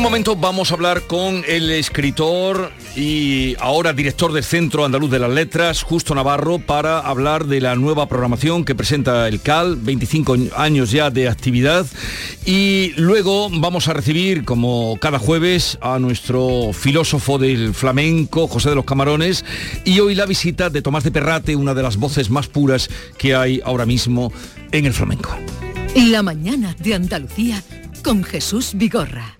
Un momento vamos a hablar con el escritor y ahora director del Centro Andaluz de las Letras, Justo Navarro, para hablar de la nueva programación que presenta el CAL, 25 años ya de actividad. Y luego vamos a recibir, como cada jueves, a nuestro filósofo del flamenco, José de los Camarones, y hoy la visita de Tomás de Perrate, una de las voces más puras que hay ahora mismo en el flamenco. La mañana de Andalucía con Jesús Vigorra.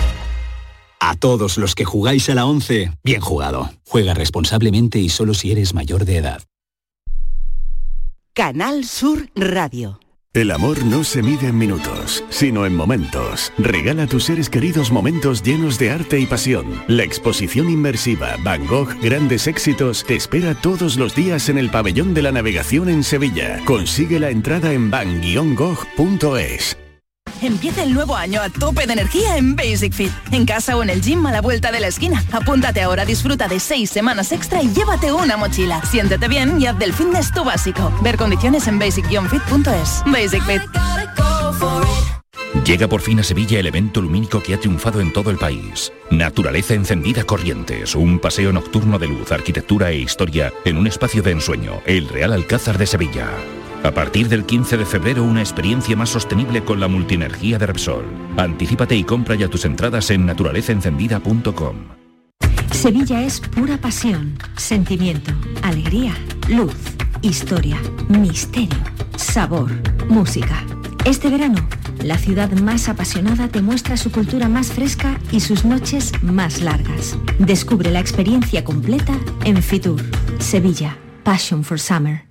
A todos los que jugáis a la 11, bien jugado. Juega responsablemente y solo si eres mayor de edad. Canal Sur Radio. El amor no se mide en minutos, sino en momentos. Regala a tus seres queridos momentos llenos de arte y pasión. La exposición inmersiva Van Gogh Grandes Éxitos te espera todos los días en el Pabellón de la Navegación en Sevilla. Consigue la entrada en van-gogh.es. Empieza el nuevo año a tope de energía en Basic Fit. En casa o en el gym a la vuelta de la esquina. Apúntate ahora, disfruta de seis semanas extra y llévate una mochila. Siéntete bien y haz del fitness tu básico. Ver condiciones en basic-fit.es. Basic Fit. Llega por fin a Sevilla el evento lumínico que ha triunfado en todo el país. Naturaleza encendida Corrientes, un paseo nocturno de luz, arquitectura e historia en un espacio de ensueño, el Real Alcázar de Sevilla. A partir del 15 de febrero, una experiencia más sostenible con la multienergía de Repsol. Anticípate y compra ya tus entradas en naturalezaencendida.com. Sevilla es pura pasión, sentimiento, alegría, luz, historia, misterio, sabor, música. Este verano, la ciudad más apasionada te muestra su cultura más fresca y sus noches más largas. Descubre la experiencia completa en Fitur, Sevilla, Passion for Summer.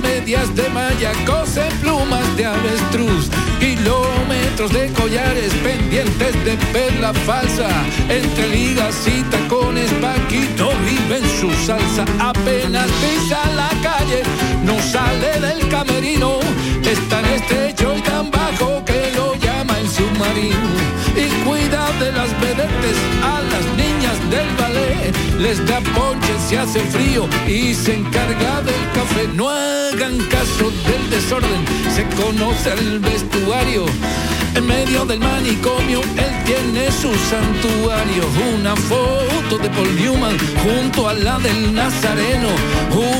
Medias de malla, cose plumas de avestruz. Kilómetros de collares pendientes de perla falsa. Entre ligas y tacones, Paquito vive en su salsa. Apenas pisa la calle, no sale del camerino. Es tan estrecho y tan de las vedetes a las niñas del ballet. Les da ponche si hace frío y se encarga del café. No hagan caso del desorden, se conoce el vestuario. En medio del manicomio él tiene su santuario, una foto de Paul Newman junto a la del Nazareno,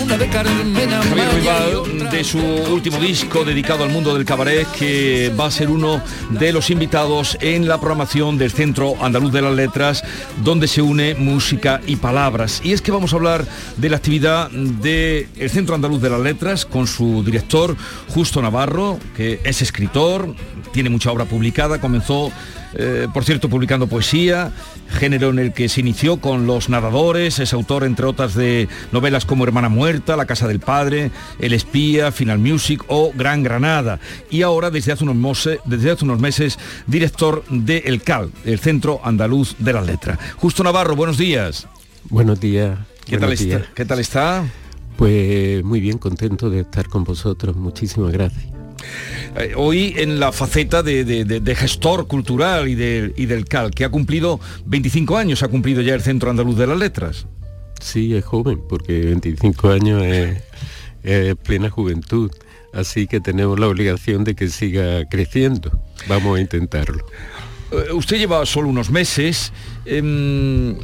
una de Carmen Amaya de su último disco dedicado al mundo del cabaret que va a ser uno de los invitados en la programación del Centro Andaluz de las Letras donde se une música y palabras. Y es que vamos a hablar de la actividad del Centro Andaluz de las Letras con su director Justo Navarro, que es escritor, tiene mucha obra publicada, comenzó, eh, por cierto, publicando poesía, género en el que se inició con Los Nadadores, es autor, entre otras, de novelas como Hermana Muerta, La Casa del Padre, El Espía, Final Music o Gran Granada. Y ahora, desde hace unos, meses, desde hace unos meses, director de El CAL, el Centro Andaluz de las Letras. Justo Navarro, buenos días. Buenos días. ¿Qué, tal, Está? ¿Qué tal está? Pues muy bien, contento de estar con vosotros. Muchísimas gracias. Eh, hoy en la faceta de, gestor cultural y, y, del CAL, que ha cumplido 25 años, ha cumplido ya el Centro Andaluz de las Letras. Sí, es joven, porque 25 años es, plena juventud, así que tenemos la obligación de que siga creciendo. Vamos a intentarlo. Eh, usted lleva solo unos meses. Em,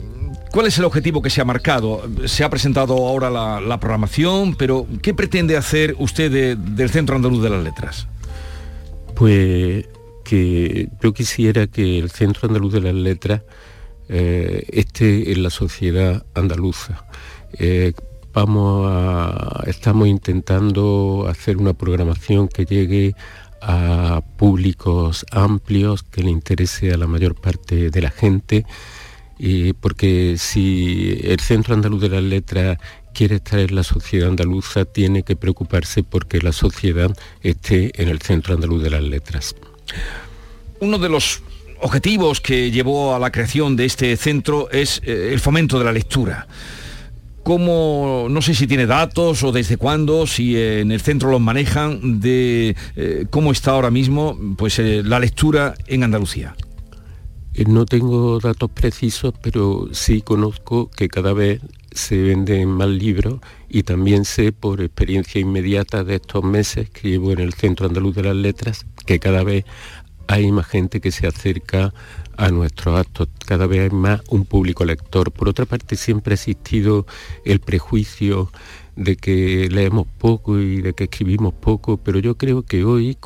¿Cuál es el objetivo que se ha marcado? Se ha presentado ahora la, programación, pero ¿qué pretende hacer usted del Centro Andaluz de las Letras? Pues que yo quisiera que el Centro Andaluz de las Letras eh, esté en la sociedad andaluza. Eh, vamos estamos intentando hacer una programación que llegue a públicos amplios, que le interese a la mayor parte de la gente porque si el Centro Andaluz de las Letras quiere estar en la sociedad andaluza, tiene que preocuparse porque la sociedad esté en el Centro Andaluz de las Letras. Uno de los objetivos que llevó a la creación de este centro es eh, el fomento de la lectura. ¿Cómo, no sé si tiene datos o desde cuándo, si en el centro los manejan, de eh, cómo está ahora mismo pues, eh, la lectura en Andalucía? Eh, no tengo datos precisos, pero sí conozco que cada vez se venden más libros y también sé por experiencia inmediata de estos meses que llevo en el Centro Andaluz de las Letras que cada vez hay más gente que se acerca a nuestros actos, cada vez hay más un público lector. Por otra parte, siempre ha existido el prejuicio de que leemos poco y de que escribimos poco, pero yo creo que hoy,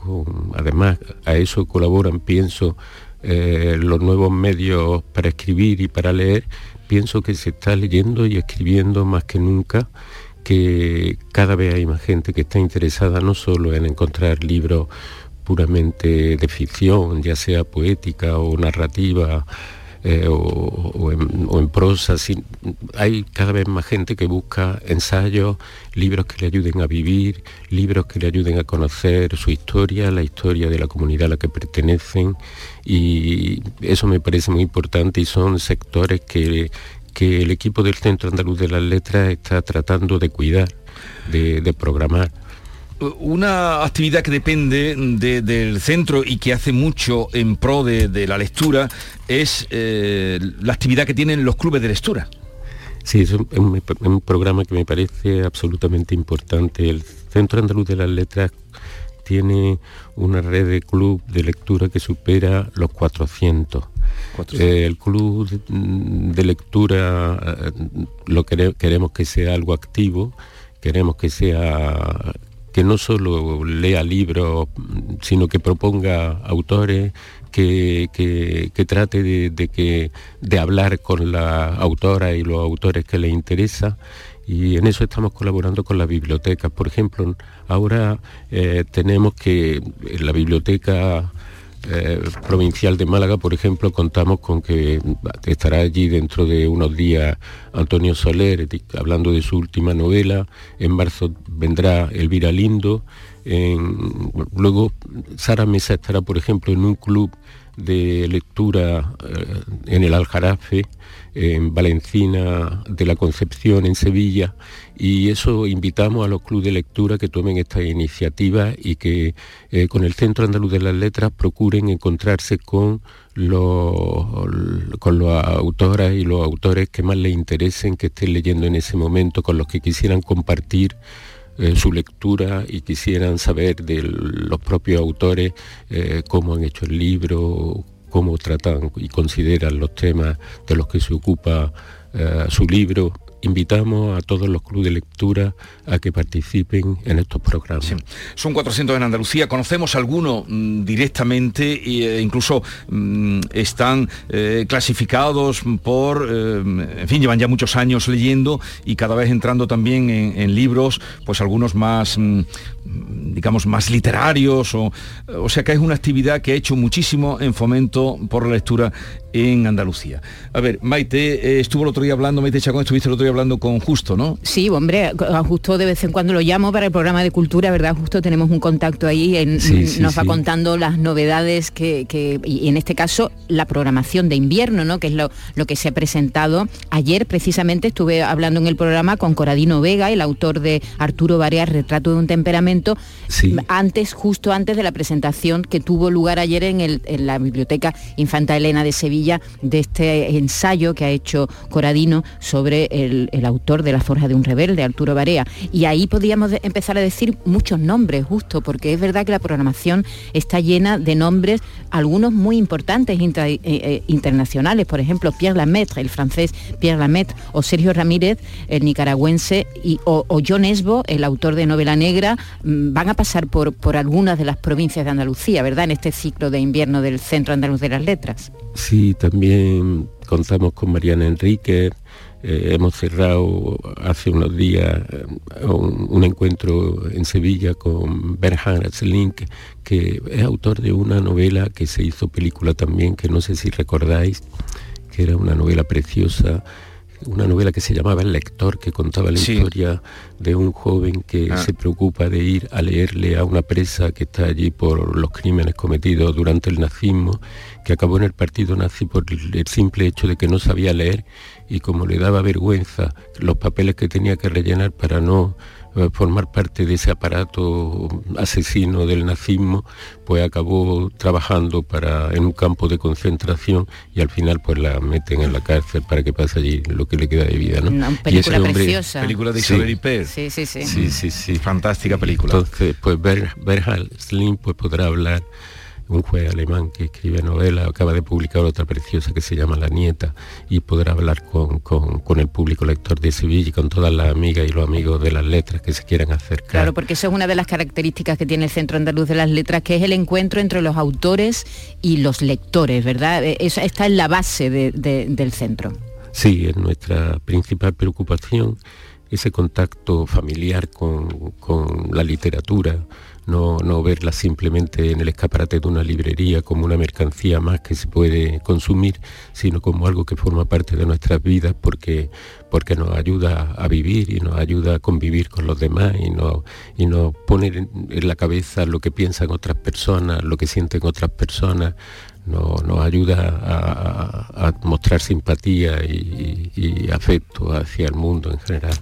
además a eso colaboran, pienso, eh, los nuevos medios para escribir y para leer, pienso que se está leyendo y escribiendo más que nunca, que cada vez hay más gente que está interesada no solo en encontrar libros puramente de ficción, ya sea poética o narrativa, eh, o, en, prosa. hay cada vez más gente que busca ensayos, libros que le ayuden a vivir, libros que le ayuden a conocer su historia, la historia de la comunidad a la que pertenecen y eso me parece muy importante y son sectores que, el equipo del Centro Andaluz de las Letras está tratando de cuidar, de programar una actividad que depende del centro y que hace mucho en pro de, la lectura es eh, la actividad que tienen los clubes de lectura. Sí, es un, programa que me parece absolutamente importante. El Centro Andaluz de las Letras tiene una red de club de lectura que supera los 400. Eh, el club de, lectura eh, lo queremos que sea algo activo, queremos que sea que no solo lea libros, sino que proponga autores, que, trate de, que, de hablar con la autora y los autores que le interesa. Y en eso estamos colaborando con la biblioteca. Por ejemplo, ahora eh, tenemos que en la biblioteca eh, provincial de Málaga, por ejemplo, contamos con que estará allí dentro de unos días Antonio Soler, hablando de su última novela. En marzo vendrá Elvira Lindo. luego Sara Mesa estará, por ejemplo, en un club de lectura eh, en el Aljarafe, en Valencina de la Concepción, en Sevilla, y eso invitamos a los clubes de lectura que tomen esta iniciativa y que eh, con el Centro Andaluz de las Letras procuren encontrarse con los, con los autoras y los autores que más les interesen, que estén leyendo en ese momento, con los que quisieran compartir eh, su lectura y quisieran saber de los propios autores eh, cómo han hecho el libro, cómo tratan y consideran los temas de los que se ocupa su libro invitamos a todos los clubes de lectura a que participen en estos programas. Son 400 en Andalucía, conocemos algunos mm, directamente e incluso mm, están eh, clasificados por, eh, en fin, llevan ya muchos años leyendo y cada vez entrando también en, libros, pues algunos más, digamos, más literarios, o, o sea que es una actividad que ha hecho muchísimo en fomento por la lectura en Andalucía. A ver, Maite, estuvo el otro día hablando, Maite Chacón, estuviste el otro día hablando con Justo, ¿no? Sí, hombre, a Justo de vez en cuando lo llamo para el programa de cultura, ¿verdad? Justo tenemos un contacto ahí, en, nos va contando las novedades que, y en este caso, la programación de invierno, ¿no? Que es lo, lo que se ha presentado. Ayer precisamente estuve hablando en el programa con Coradino Vega, el autor de Arturo Barea, Retrato de un temperamento, antes, justo antes de la presentación que tuvo lugar ayer en, el, en la Biblioteca Infanta Elena de Sevilla, de este ensayo que ha hecho Coradino sobre el, autor de La Forja de un Rebelde, Arturo Barea. Y ahí podríamos empezar a decir muchos nombres, justo, porque es verdad que la programación está llena de nombres, algunos muy importantes eh, eh, internacionales, por ejemplo, Pierre Lamaitre, el francés Pierre Lamaitre, o Sergio Ramírez, el nicaragüense, y, o, o John Esbo, el autor de Novela Negra, mm, van a pasar por, por algunas de las provincias de Andalucía, ¿verdad?, en este ciclo de invierno del Centro Andaluz de las Letras. Sí, también contamos con Mariana Enrique, eh, hemos cerrado hace unos días eh, un, encuentro en Sevilla con Bernhard Link, que es autor de una novela que se hizo película también, que no sé si recordáis, que era una novela preciosa una novela que se llamaba El lector, que contaba la historia de un joven que ah. se preocupa de ir a leerle a una presa que está allí por los crímenes cometidos durante el nazismo, que acabó en el partido nazi por el simple hecho de que no sabía leer y como le daba vergüenza los papeles que tenía que rellenar para no eh, formar parte de ese aparato asesino del nazismo, pues acabó trabajando para, en un campo de concentración y al final pues la meten en la cárcel para que pase allí lo que le queda de vida. ¿no? Una película preciosa. Película de Isabel sí. Sí, sí, sí. Sí, sí, Fantástica película. Entonces, pues Berhal Slim pues podrá hablar un juez alemán que escribe novela, acaba de publicar otra preciosa que se llama La Nieta y podrá hablar con, el público lector de Sevilla y con todas las amigas y los amigos de las letras que se quieran acercar. Claro, porque eso es una de las características que tiene el Centro Andaluz de las Letras, que es el encuentro entre los autores y los lectores, ¿verdad? Eh, esa está en la base del centro. Sí, es nuestra principal preocupación ese contacto familiar con, con la literatura, no, verla simplemente en el escaparate de una librería como una mercancía más que se puede consumir, sino como algo que forma parte de nuestras vidas porque, porque nos ayuda a vivir y nos ayuda a convivir con los demás y nos, y nos pone en, la cabeza lo que piensan otras personas, lo que sienten otras personas, nos, ayuda a, mostrar simpatía y, afecto hacia el mundo en general.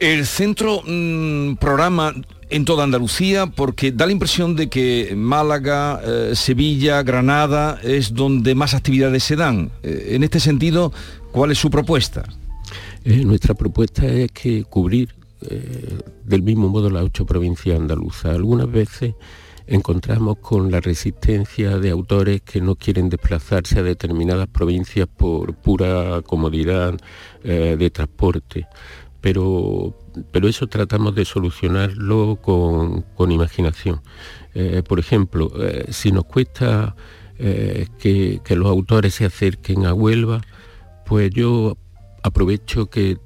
El centro mm, programa en toda Andalucía porque da la impresión de que Málaga, eh, Sevilla, Granada es donde más actividades se dan. Eh, en este sentido, ¿cuál es su propuesta? Eh, nuestra propuesta es que cubrir del mismo modo las ocho provincias andaluzas. Algunas veces encontramos con la resistencia de autores que no quieren desplazarse a determinadas provincias por pura comodidad de transporte pero, pero eso tratamos de solucionarlo con, imaginación. Eh, por ejemplo, eh, si nos cuesta eh, que, que, los autores se acerquen a Huelva, pues yo aprovecho que,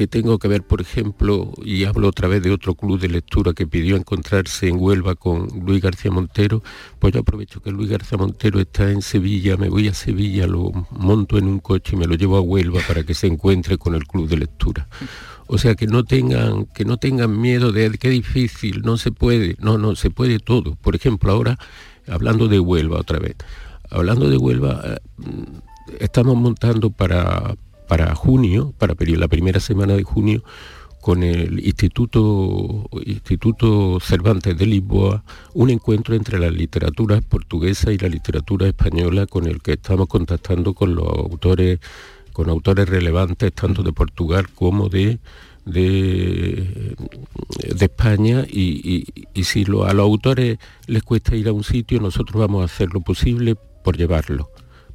que, tengo que ver, por ejemplo, y hablo otra vez de otro club de lectura que pidió encontrarse en Huelva con Luis García Montero, pues yo aprovecho que Luis García Montero está en Sevilla, me voy a Sevilla, lo monto en un coche y me lo llevo a Huelva para que se encuentre con el club de lectura. O sea, que no tengan, que no tengan miedo de qué difícil, no se puede, no, no, se puede todo. Por ejemplo, ahora, hablando de Huelva otra vez, hablando de Huelva, eh, estamos montando para, para junio, para la primera semana de junio, con el Instituto, Instituto Cervantes de Lisboa, un encuentro entre la literatura portuguesa y la literatura española con el que estamos contactando con los autores con autores relevantes tanto de Portugal como de, de, España y, si a los autores les cuesta ir a un sitio, nosotros vamos a hacer lo posible por llevarlo.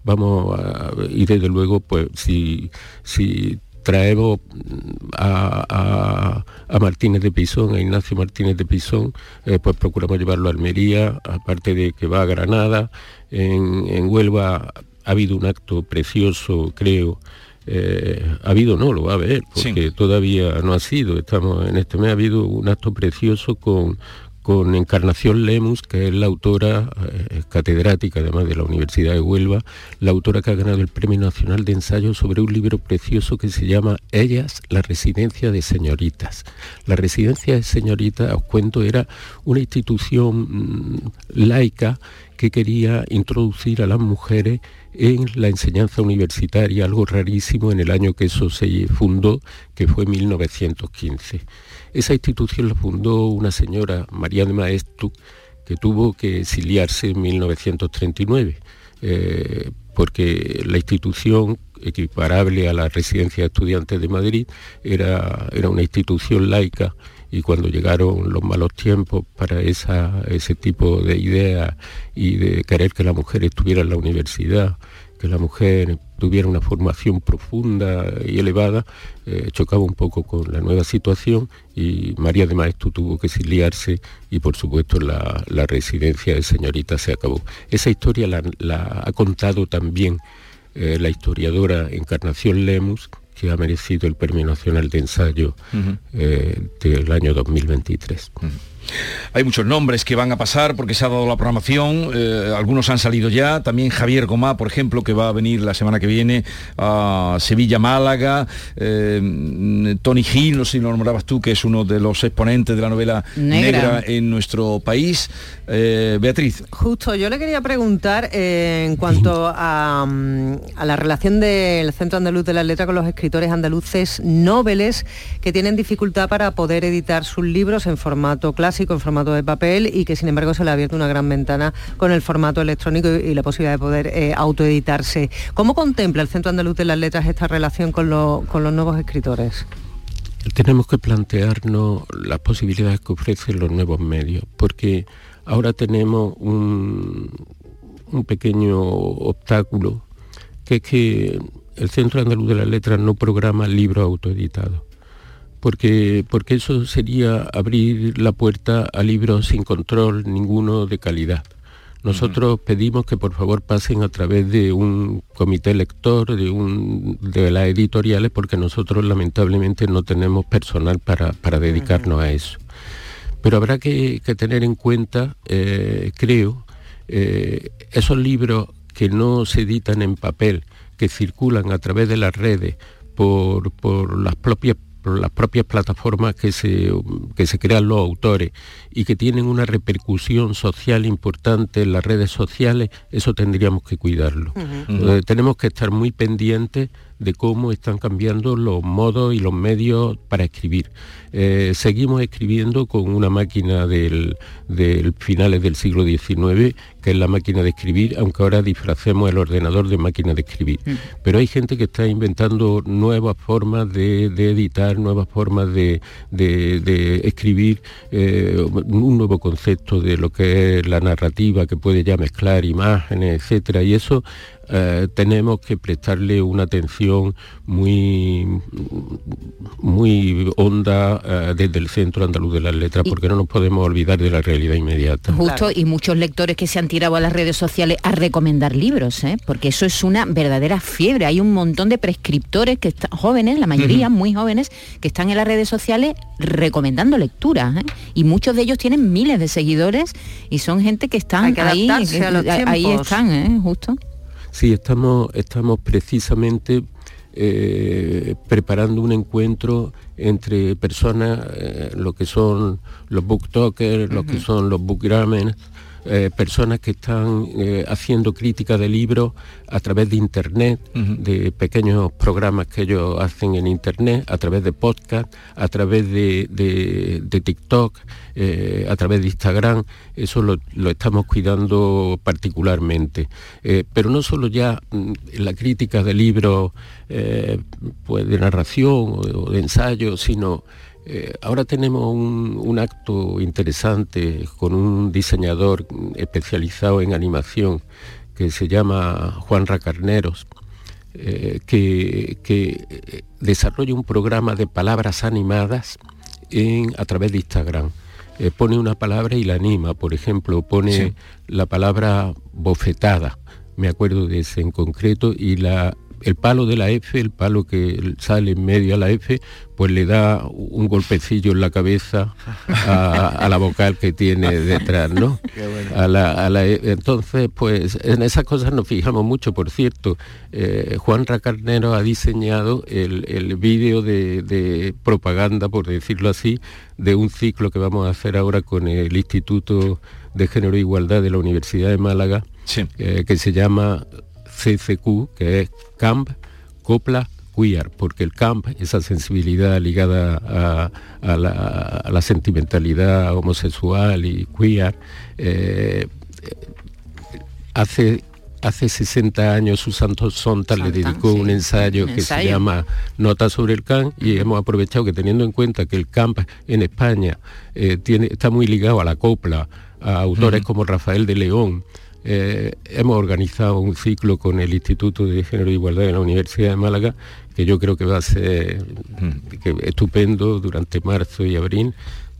Vamos a, y desde luego, pues si, si traemos a, Martínez de Pisón, a Ignacio Martínez de Pisón, eh, pues procuramos llevarlo a Almería, aparte de que va a Granada, en, Huelva ha habido un acto precioso, creo, eh, ha habido, no, lo va a haber, porque todavía no ha sido. Estamos en este mes ha habido un acto precioso con, con Encarnación Lemus, que es la autora eh, catedrática además de la Universidad de Huelva, la autora que ha ganado el Premio Nacional de Ensayo sobre un libro precioso que se llama Ellas, la residencia de señoritas. La residencia de señoritas, os cuento, era una institución mm, laica que quería introducir a las mujeres en la enseñanza universitaria, algo rarísimo en el año que eso se fundó, que fue 1915. Esa institución la fundó una señora, María de Maestu, que tuvo que exiliarse en 1939, eh, porque la institución equiparable a la residencia de estudiantes de Madrid era, era una institución laica y cuando llegaron los malos tiempos para ese tipo de ideas y de querer que la mujer estuviera en la universidad, que la mujer tuviera una formación profunda y elevada, eh, chocaba un poco con la nueva situación y María de Maestro tuvo que exiliarse y por supuesto la, residencia de señorita se acabó. Esa historia la, ha contado también eh, la historiadora Encarnación Lemus, que ha merecido el Premio Nacional de Ensayo eh, del año 2023. Hay muchos nombres que van a pasar porque se ha dado la programación, eh, algunos han salido ya, también Javier Gomá, por ejemplo, que va a venir la semana que viene a Sevilla-Málaga, eh, Tony Gil, no sé si lo nombrabas tú, que es uno de los exponentes de la novela negra, en nuestro país. Eh, Beatriz. Justo, yo le quería preguntar en cuanto a, mm, a, la relación del Centro Andaluz de la Letra con los escritores andaluces nobles que tienen dificultad para poder editar sus libros en formato clásico en formato de papel y que sin embargo se le ha abierto una gran ventana con el formato electrónico y, la posibilidad de poder eh, autoeditarse. ¿Cómo contempla el Centro Andaluz de las Letras esta relación con, con los nuevos escritores? Tenemos que plantearnos las posibilidades que ofrecen los nuevos medios, porque ahora tenemos un, un pequeño obstáculo, que es que el Centro Andaluz de las Letras no programa libros autoeditados porque, porque eso sería abrir la puerta a libros sin control ninguno de calidad. Nosotros pedimos que por favor pasen a través de un comité lector, de, un, de las editoriales, porque nosotros lamentablemente no tenemos personal para, dedicarnos a eso. Pero habrá que, tener en cuenta, eh, creo, eh, esos libros que no se editan en papel, que circulan a través de las redes por, por las propias las propias plataformas que se, que se crean los autores y que tienen una repercusión social importante en las redes sociales, eso tendríamos que cuidarlo. tenemos que estar muy pendientes de cómo están cambiando los modos y los medios para escribir. Eh, seguimos escribiendo con una máquina del, finales del siglo XIX, que es la máquina de escribir, aunque ahora disfracemos el ordenador de máquina de escribir. Mm. Pero hay gente que está inventando nuevas formas de, editar, nuevas formas de, escribir, eh, un nuevo concepto de lo que es la narrativa, que puede ya mezclar imágenes, etcétera, y eso eh, tenemos que prestarle una atención muy, muy honda eh, desde el Centro Andaluz de las Letras, porque no nos podemos olvidar de la realidad inmediata. Justo, y muchos lectores que se han tirado a las redes sociales a recomendar libros, ¿eh? porque eso es una verdadera fiebre. Hay un montón de prescriptores que están jóvenes, la mayoría muy jóvenes, que están en las redes sociales recomendando lecturas. Y muchos de ellos tienen miles de seguidores y son gente que están ahí, ahí están, justo. Sí, estamos, estamos precisamente eh, preparando un encuentro entre personas, eh, lo que son los booktokers, lo que son los bookgrammers, eh, personas que están eh, haciendo crítica de libros a través de Internet, de pequeños programas que ellos hacen en Internet, a través de podcast, a través de, TikTok, eh, a través de Instagram. Eso lo, estamos cuidando particularmente. pero no solo ya mm, la crítica de libros pues de narración o de ensayo, sino eh, ahora tenemos un, acto interesante con un diseñador especializado en animación que se llama Juan Racarneros, eh, que, que, desarrolla un programa de palabras animadas a través de Instagram. Eh, pone una palabra y la anima, por ejemplo, pone la palabra bofetada, me acuerdo de ese en concreto, y la el palo de la F, el palo que sale en medio a la F, pues le da un golpecillo en la cabeza a, la vocal que tiene detrás, ¿no? E. entonces, pues en esas cosas nos fijamos mucho. Por cierto, eh, Juan Racarnero ha diseñado el, vídeo de, propaganda, por decirlo así, de un ciclo que vamos a hacer ahora con el Instituto de Género e Igualdad de la Universidad de Málaga, eh, que se llama CCQ, que es Camp Copla Queer, porque el camp, esa sensibilidad ligada a, la, sentimentalidad homosexual y queer, eh, hace hace 60 años Susanto Sonta le dedicó un ensayo que se llama Nota sobre el camp y hemos aprovechado que teniendo en cuenta que el camp en España eh, tiene, está muy ligado a la copla, a autores como Rafael de León, eh, hemos organizado un ciclo con el Instituto de Género e Igualdad de la Universidad de Málaga, que yo creo que va a ser estupendo durante marzo y abril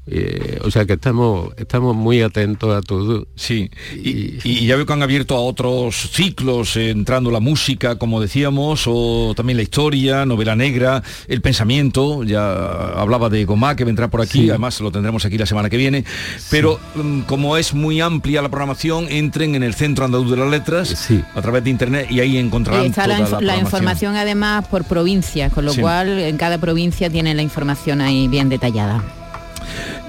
eh, o sea que estamos, estamos muy atentos a todo. Sí, y, ya veo que han abierto a otros ciclos, eh, entrando la música, como decíamos, o también la historia, novela negra, el pensamiento, ya hablaba de Gomá, que vendrá por aquí, además lo tendremos aquí la semana que viene, pero mm, como es muy amplia la programación, entren en el Centro Andaluz de las Letras, a través de Internet, y ahí encontrarán Está toda la, información además por provincia, con lo cual en cada provincia tiene la información ahí bien detallada.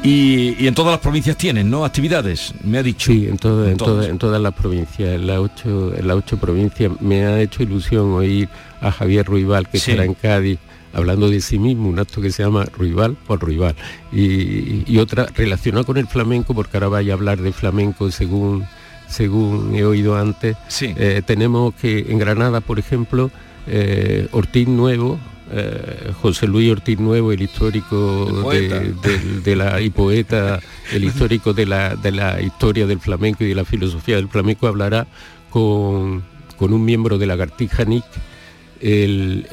Y, en todas las provincias tienen, ¿no? Actividades, me ha dicho. Sí, en, todas las provincias, en las ocho, en ocho provincias. Me ha hecho ilusión oír a Javier Ruibal, que estará en Cádiz, hablando de sí mismo, un acto que se llama Ruibal por Ruibal. Y, otra relacionada con el flamenco, porque ahora vaya a hablar de flamenco según, según he oído antes. Eh, tenemos que en Granada, por ejemplo, eh, Ortiz Nuevo, eh, José Luis Ortiz Nuevo, el histórico de, la y poeta, el histórico de la, de la historia del flamenco y de la filosofía del flamenco, hablará con, un miembro de la Gartija Nick, el,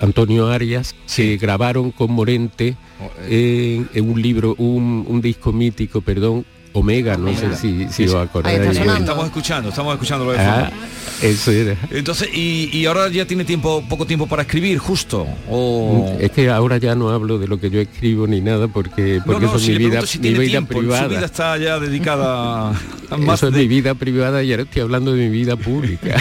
Antonio Arias, se grabaron con Morente oh, eh. en, un libro, un, disco mítico, perdón, Omega, no sé si, si lo acordáis. Estamos escuchando, estamos escuchando lo de ah, eso era. Entonces, y, ahora ya tiene tiempo, poco tiempo para escribir, justo. O... Es que ahora ya no hablo de lo que yo escribo ni nada porque, porque eso es mi vida, mi vida privada. Su vida está ya dedicada a más Eso es mi vida privada y ahora estoy hablando de mi vida pública.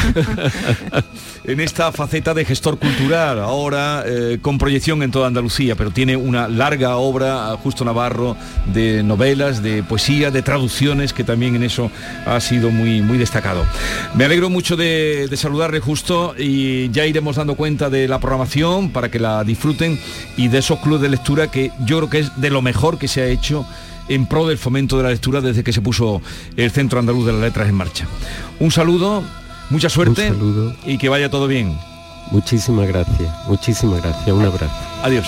en esta faceta de gestor cultural, ahora eh, con proyección en toda Andalucía, pero tiene una larga obra, Justo Navarro, de novelas, de poesía, de traducciones, que también en eso ha sido muy, muy destacado. Me alegro mucho de de, saludarle justo y ya iremos dando cuenta de la programación para que la disfruten y de esos clubes de lectura que yo creo que es de lo mejor que se ha hecho en pro del fomento de la lectura desde que se puso el Centro Andaluz de las Letras en marcha. Un saludo, mucha suerte y que vaya todo bien. Muchísimas gracias, muchísimas gracias, un abrazo. Adiós.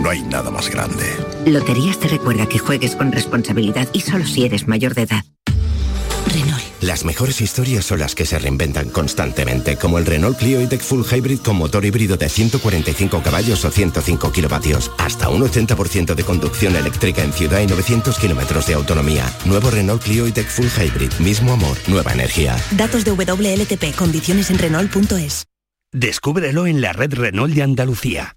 No hay nada más grande. Loterías te recuerda que juegues con responsabilidad y solo si eres mayor de edad. Las mejores historias son las que se reinventan constantemente, como el Renault Clio E-Tech Full Hybrid con motor híbrido de 145 caballos o 105 kilovatios. Hasta un 80% de conducción eléctrica en ciudad y 900 kilómetros de autonomía. Nuevo Renault Clio E-Tech Full Hybrid. Mismo amor, nueva energía. Datos de WLTP. Condiciones en Renault.es. Descúbrelo en la red Renault de Andalucía.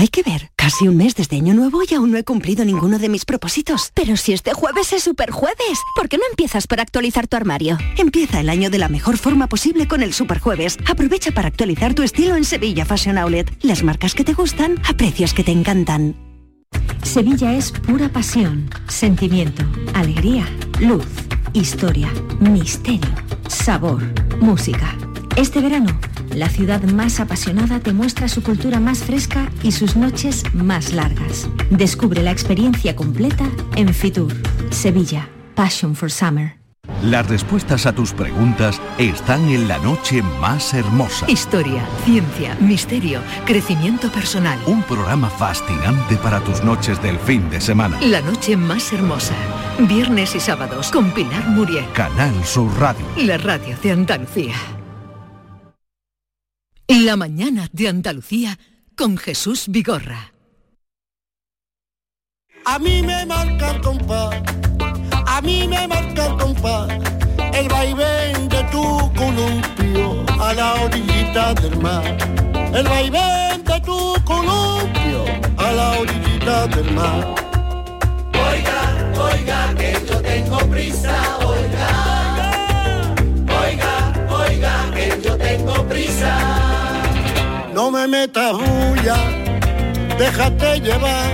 Hay que ver, casi un mes desde Año Nuevo y aún no he cumplido ninguno de mis propósitos. Pero si este jueves es super jueves, ¿por qué no empiezas por actualizar tu armario? Empieza el año de la mejor forma posible con el super jueves. Aprovecha para actualizar tu estilo en Sevilla Fashion Outlet. Las marcas que te gustan a precios que te encantan. Sevilla es pura pasión, sentimiento, alegría, luz, historia, misterio, sabor, música. Este verano, la ciudad más apasionada te muestra su cultura más fresca y sus noches más largas. Descubre la experiencia completa en Fitur, Sevilla, Passion for Summer. Las respuestas a tus preguntas están en la noche más hermosa. Historia, ciencia, misterio, crecimiento personal. Un programa fascinante para tus noches del fin de semana. La noche más hermosa. Viernes y sábados con Pilar Muriel. Canal Sur Radio. La radio de Andalucía. La mañana de Andalucía con Jesús Vigorra. A mí me marca el compás, a mí me marca el compás, el vaivén de tu columpio a la orillita del mar. El vaivén de tu columpio a la orillita del mar. Oiga, oiga, que yo tengo prisa, oiga. Oiga, oiga, que yo tengo prisa. No me metas bulla, déjate llevar,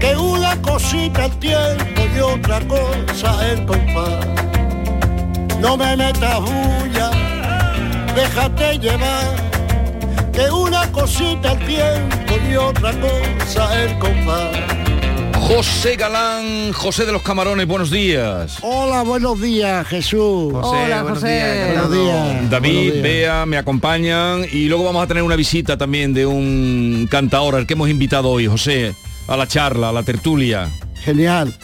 que una cosita el tiempo y otra cosa el compás. No me metas bulla, déjate llevar, que una cosita el tiempo y otra cosa el compás. José Galán, José de los Camarones, buenos días. Hola, buenos días, Jesús. Hola, José. Buenos días. David, Buenos días. Bea, me acompañan y luego vamos a tener una visita también de un cantador al que hemos invitado hoy, José, a la charla, a la tertulia. Genial.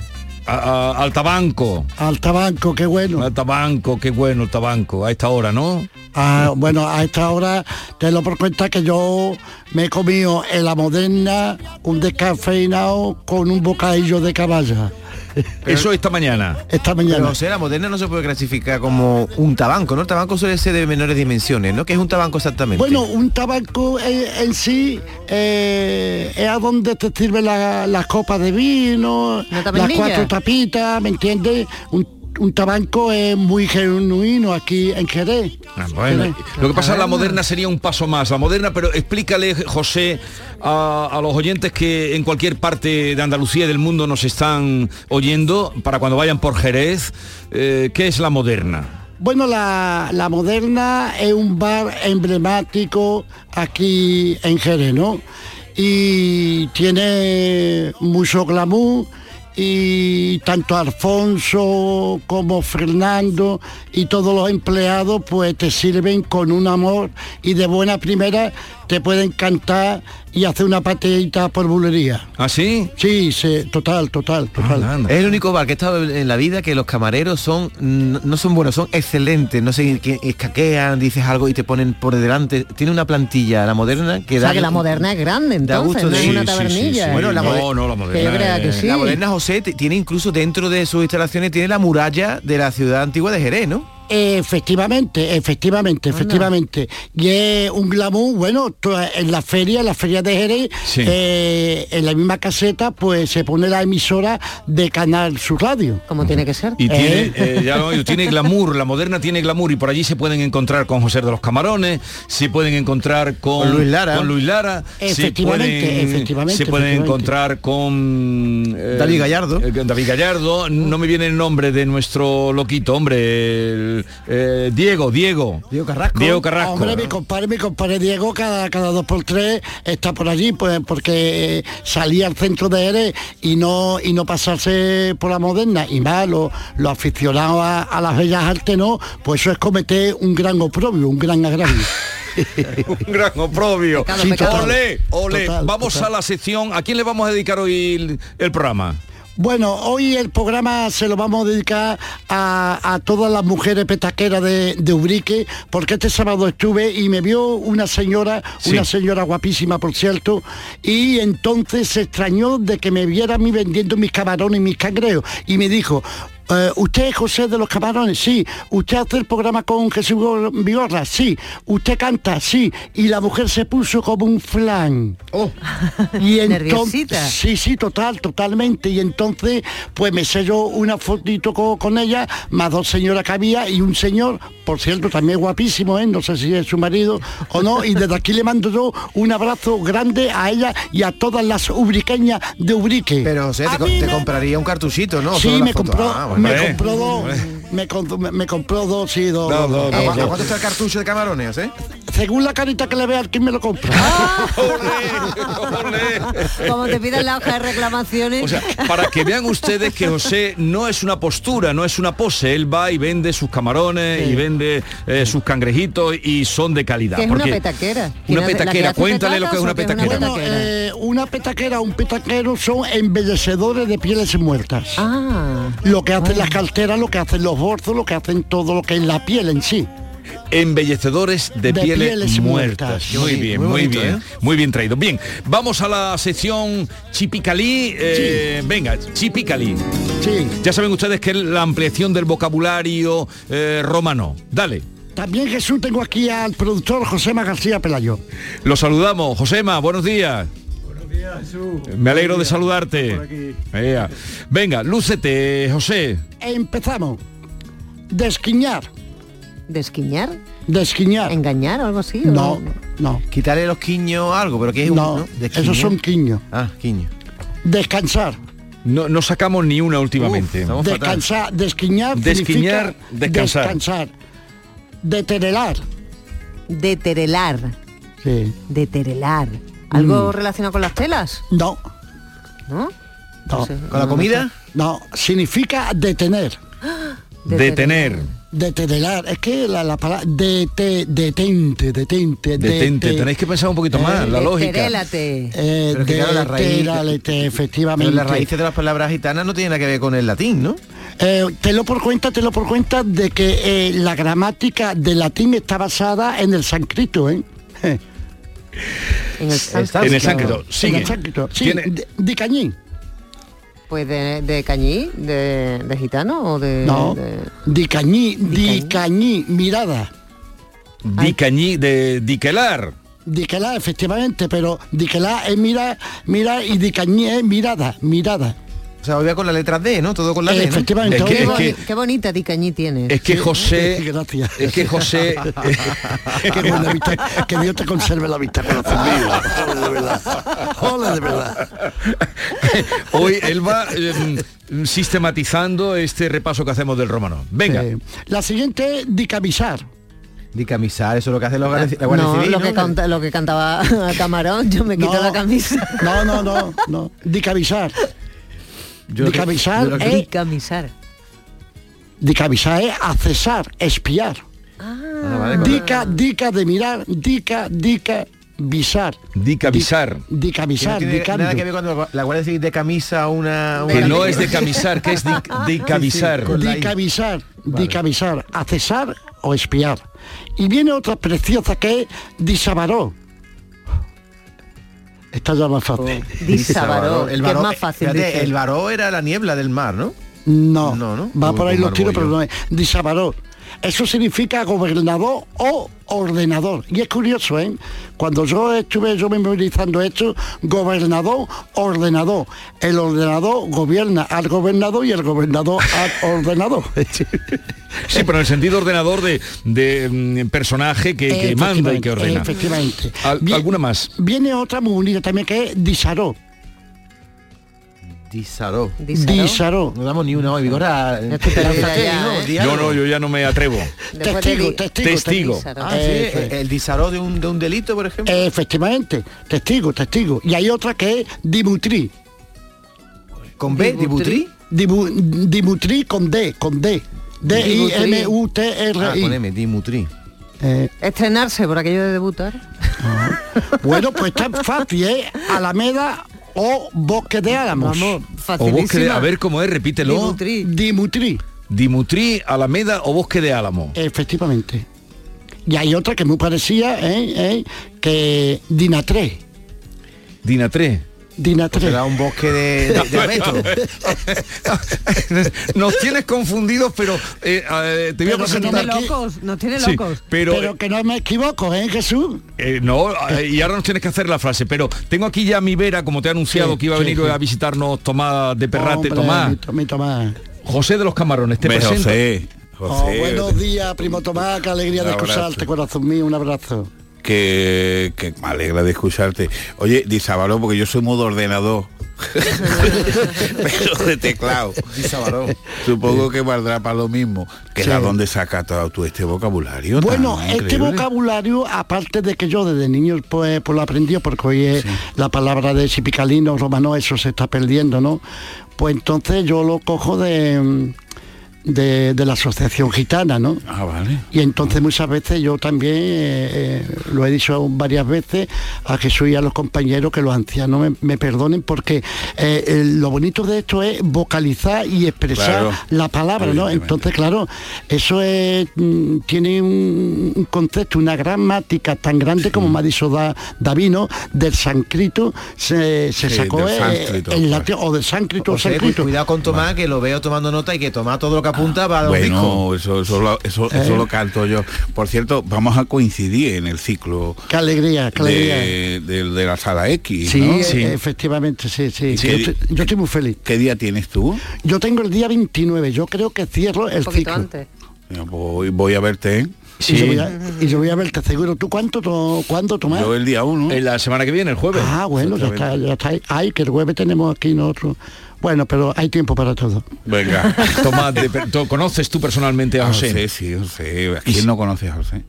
A- a- al tabanco. Al tabanco, qué bueno. Al tabanco, qué bueno el tabanco, a esta hora, ¿no? Ah, bueno, a esta hora te lo por cuenta que yo me he comido en la moderna un descafeinado con un bocadillo de caballa. Eso esta mañana. Esta mañana. Pero, José, la moderna no se puede clasificar como un tabanco, ¿no? El tabanco suele ser de menores dimensiones, ¿no? que es un tabanco exactamente? Bueno, un tabaco en, en sí eh, es a donde te sirven la- las copas de vino, las cuatro tapitas, ¿me entiendes? Un, un tabaco es muy genuino aquí en Jerez. Ah, Bueno, lo que pasa es la moderna sería un paso más, la moderna, pero explícale, José, a, a los oyentes que en cualquier parte de Andalucía y del mundo nos están oyendo, para cuando vayan por Jerez, eh, ¿qué es la moderna? Bueno, la, la Moderna es un bar emblemático aquí en Jerez, ¿no? Y tiene mucho glamour y tanto Alfonso como Fernando y todos los empleados pues te sirven con un amor y de buena primera te pueden cantar y hacer una pateita por bulería. ¿Ah, sí? Sí, sí, total, total, total. Es el único bar que he estado en la vida que los camareros son no son buenos, son excelentes. No sé, que escaquean, dices algo y te ponen por delante. Tiene una plantilla, la moderna, que O da... sea que la moderna es grande, da entonces, gusto no de es una tabernilla. Bueno, la No, no, la Que crea que sí. La moderna José tiene incluso dentro de sus instalaciones tiene la muralla de la ciudad antigua de Jerez, ¿no? Efectivamente, efectivamente, efectivamente. Y es un glamour, bueno, en la feria, en la feria de Jerez, Sí. eh, en la misma caseta, pues se pone la emisora de Canal Sur Radio. Como tiene que ser. Y ¿Eh? tiene, eh, ya lo oído, tiene glamour, la moderna tiene glamour y por allí se pueden encontrar con José de los Camarones, se pueden encontrar con, Con Luis Lara. con Luis Lara, Efectivamente, se pueden, efectivamente, se pueden efectivamente. encontrar con eh, David Gallardo. eh, David Gallardo, no me viene el nombre de nuestro loquito, hombre, el, eh, Diego, Diego. Diego Carrasco. Diego Carrasco. Hombre, mi compadre, mi compadre Diego cada, cada dos por tres está por allí, pues porque eh, salía al centro de Jerez y no y no pasarse por la moderna y más los los aficionados a, a las bellas artes no, pues eso es cometer un gran oprobio, un gran agravio. Un gran oprobio. Pecado, pecado. Ole, ole. Total, vamos total. a la sección. ¿A quién le vamos a dedicar hoy el, el programa? Bueno, hoy el programa se lo vamos a dedicar a, a todas las mujeres petaqueras de, de Ubrique, porque este sábado estuve y me vio una señora, Sí. una señora guapísima por cierto, y entonces se extrañó de que me viera a mí vendiendo mis camarones y mis cangreos, y me dijo, eh, ¿usted es José de los Camarones? Sí. ¿Usted hace el programa con Jesús Vigorra? Sí. ¿Usted canta? Sí. Y la mujer se puso como un flan. Y entonces, sí, sí, total, totalmente. Y entonces, pues me selló una fotito co- con, ella, más dos señoras que había y un señor, por cierto, también guapísimo, ¿eh? no sé si es su marido o no. Y desde aquí le mando yo un abrazo grande a ella y a todas las ubriqueñas de Ubrique. Pero José, te, co- te compraría un cartuchito, ¿no? Sí, me foto. compró, Ah, bueno. Me compró dos, me, con- me- me compró dos, sí, dos. Dos, dos, dos, ¿A, dos. cu- a cuánto está el cartucho de camarones, José? Según la carita que le vea, ¿quién me lo compra? Como te piden la hoja de reclamaciones. O sea, para que vean ustedes que José no es una postura, no es una pose, él va y vende sus camarones y vende eh, sus cangrejitos y son de calidad. que es una petaquera. Una ¿Quién hace- la que petaquera, cuéntale lo que es una petaquera. Bueno, eh, una petaquera, un petaquero son embellecedores de pieles muertas. Ah. Lo que hacen las carteras, lo que hacen los borzos, lo que hacen todo lo que es la piel en sí. Embellecedores de, De pieles, pieles muertas. Muy bien, muy bonito, bien, ¿eh? muy bien traído. Bien, vamos a la sección Chipicalí. eh, Venga, Chipicalí. Sí. Ya saben ustedes que es la ampliación del vocabulario eh, romano. Dale. También Jesús tengo aquí al productor Josema García Pelayo. Lo saludamos. Josema, buenos días. Me alegro de saludarte. Venga, lúcete, José. Empezamos. Desquiñar. ¿Desquiñar? Desquiñar. ¿Engañar o algo así? o No, no. Quitarle los quiños algo, pero que es un... No, esos son quiños. Ah, quiño. Descansar. No, no sacamos ni una últimamente. Uf. Descansar, desquiñar, Desquiñar, descansar. descansar. Deterelar. Deterelar. Sí. Deterelar. ¿Algo Mm. relacionado con las telas? No, ¿No? no. sé, ¿Con la comida? No, significa detener. Detener. Deterelar. Es que la, la palabra dete, detente, detente, Detente. dete- Tenéis que pensar un poquito más, la lógica. Deterélate. Eh, Pero que claro, la raíz- deterélate, Pero efectivamente. las raíces de las palabras gitanas no tienen nada que ver con el latín, ¿no? Eh, te lo por cuenta, te lo por cuenta de que eh, la gramática del latín está basada en el sánscrito, ¿eh? En el sánscrito. En el sánscrito. Sigue. En el sánscrito. Sí, Tiene- de, de cañín. Pues de, de cañí, de, de gitano o de... No, de- di cañí, di cañí, mirada. Dicañí de diquelar. Diquelá, efectivamente, pero diquelá es mira, mira y dicañí es mirada, mirada. O sea, volvía con la letra D, ¿no? Todo con la D, ¿no? Efectivamente. Es que- qué, es boni- que- qué bonita Dicañí tienes. Es que José... Gracias. Es que José... Buena vista. Que Dios te conserve la vista, corazón mío. Hola, de verdad. Hola, de verdad. Hoy él va eh, sistematizando este repaso que hacemos del romano. Venga. La siguiente es dicamisar. Di camisar, eso es lo que hace la Guardia, la Guardia no, Civil, lo, ¿no? que canta- lo que cantaba Camarón, yo me quito No. la camisa. No, no, no, no. Dicamisar. Yo Dicamisar yo que- es, Dicamisar. dicamisar es accesar, espiar. Ah, vale, con- Dica, dica de mirar, dica, dica, visar. Dicamisar. que no Dicamisar, tiene nada que ver cuando la Guardia Civil de camisa una... Que una- no es de camisar, que es. Dicamisar, dicamisar, accesar o espiar. Y viene otra preciosa que es disabaró. Esta ya es más fácil. Disabaró, que es varó- más fácil, fíjate, dice. el varó era la niebla del mar, ¿no? No, No, ¿no? va por ahí los tiros, pero no es. Disabaró. Eso significa gobernador o ordenador. Y es curioso, ¿eh? Cuando yo estuve yo memorizando esto, gobernador, ordenador. El ordenador gobierna al gobernador y el gobernador al ordenador. Sí, pero en el sentido ordenador de, de, mm, personaje que, que manda y que ordena. Efectivamente. ¿Alguna más? Viene otra muy bonita también que es disaró. Disaró. Disaró. No damos ni una hoy, perdida ya, ¿no? yo ya no me atrevo. Testigo, testigo, Testigo. Ah, sí, Eh, el disaró de un, de un delito, por ejemplo. Efectivamente, testigo, testigo. Y hay otra que es dimutri. Con B, Dibutri. Dibutri. Dimu- dimutri con D, con D. D-I-M-U-T-R-I. Ah, con M, Dimutri. Eh, Estrenarse por aquello de debutar. bueno, pues está fácil, ¿eh? Alameda o Bosque de Álamos. Vamos, O bosque de, a ver cómo es, repítelo. Dimutri. Dimutri, Dimutri, Alameda o Bosque de Álamo. efectivamente. Y hay otra que es muy parecida, ¿eh? ¿eh? Que Dinatré. Dinatré. Dinatré. Será un bosque de, de, de abeto. Nos tienes confundidos, pero eh, eh, te voy a Pero que no Tiene presentar. me- locos, nos tiene Sí, locos. pero, Pero que no me equivoco, ¿eh, Jesús? eh, no, eh, y ahora nos tienes que hacer la frase, pero tengo aquí ya a mi vera, como te he anunciado Sí, que iba a venir sí. a visitarnos Tomás de Perrate, Hombre, Tomás. mi To- mi Tomás. José de los Camarones, te Me presento. José, Oh, buenos días, primo Tomás, qué alegría de escucharte, corazón mío, un abrazo. Que, que me alegra de escucharte. Oye, Disabaró, porque yo soy modo ordenador. Pero de teclado. Supongo que valdrá para lo mismo. Que Sí. es a dónde saca todo tú este vocabulario. tan Bueno, este increíble? vocabulario, aparte de que yo desde niño pues, pues lo aprendí, porque hoy es la palabra de sipicalino, romano, eso se está perdiendo, ¿no? Pues entonces yo lo cojo de, mm, de, de la asociación gitana, ¿no? Ah, vale. Y entonces muchas veces yo también, eh, eh, lo he dicho varias veces a Jesús y a los compañeros que los ancianos me, me perdonen porque eh, eh, lo bonito de esto es vocalizar y expresar Claro. la palabra, ¿no? Entonces, claro, eso es, mm, tiene un, un concepto, una gramática tan grande como me ha dicho Da- David, ¿no? Del sánscrito se, se Sí, sacó pues. latín, o del sánscrito o José, pues, sánscrito. cuidado con Tomás, que lo veo tomando nota y que Tomás todo lo que apunta va a un disco. Bueno, eso, eso, lo, eso, Eh. eso lo canto yo. Por cierto, vamos a coincidir en el ciclo Qué alegría, qué alegría. de, de- de la sala X. Sí, ¿no? eh, efectivamente, sí, sí. Sí. Yo, estoy, yo estoy muy feliz. ¿Qué día tienes tú? Yo tengo el día 29, yo creo que cierro el Un ciclo. antes. Voy, voy a verte. ¿eh? Y, yo voy a, y yo voy a verte seguro. ¿Tú cuánto, to- cuándo tomás? Yo el día uno. En la semana que viene, el jueves. Ah, bueno, ya está, ya está. Ay, que el jueves tenemos aquí nosotros. Bueno, pero hay tiempo para todo. Venga. Tomás, de Per- ¿tú ¿conoces tú personalmente a José? José, sí, José. ¿A quién no conoce a José?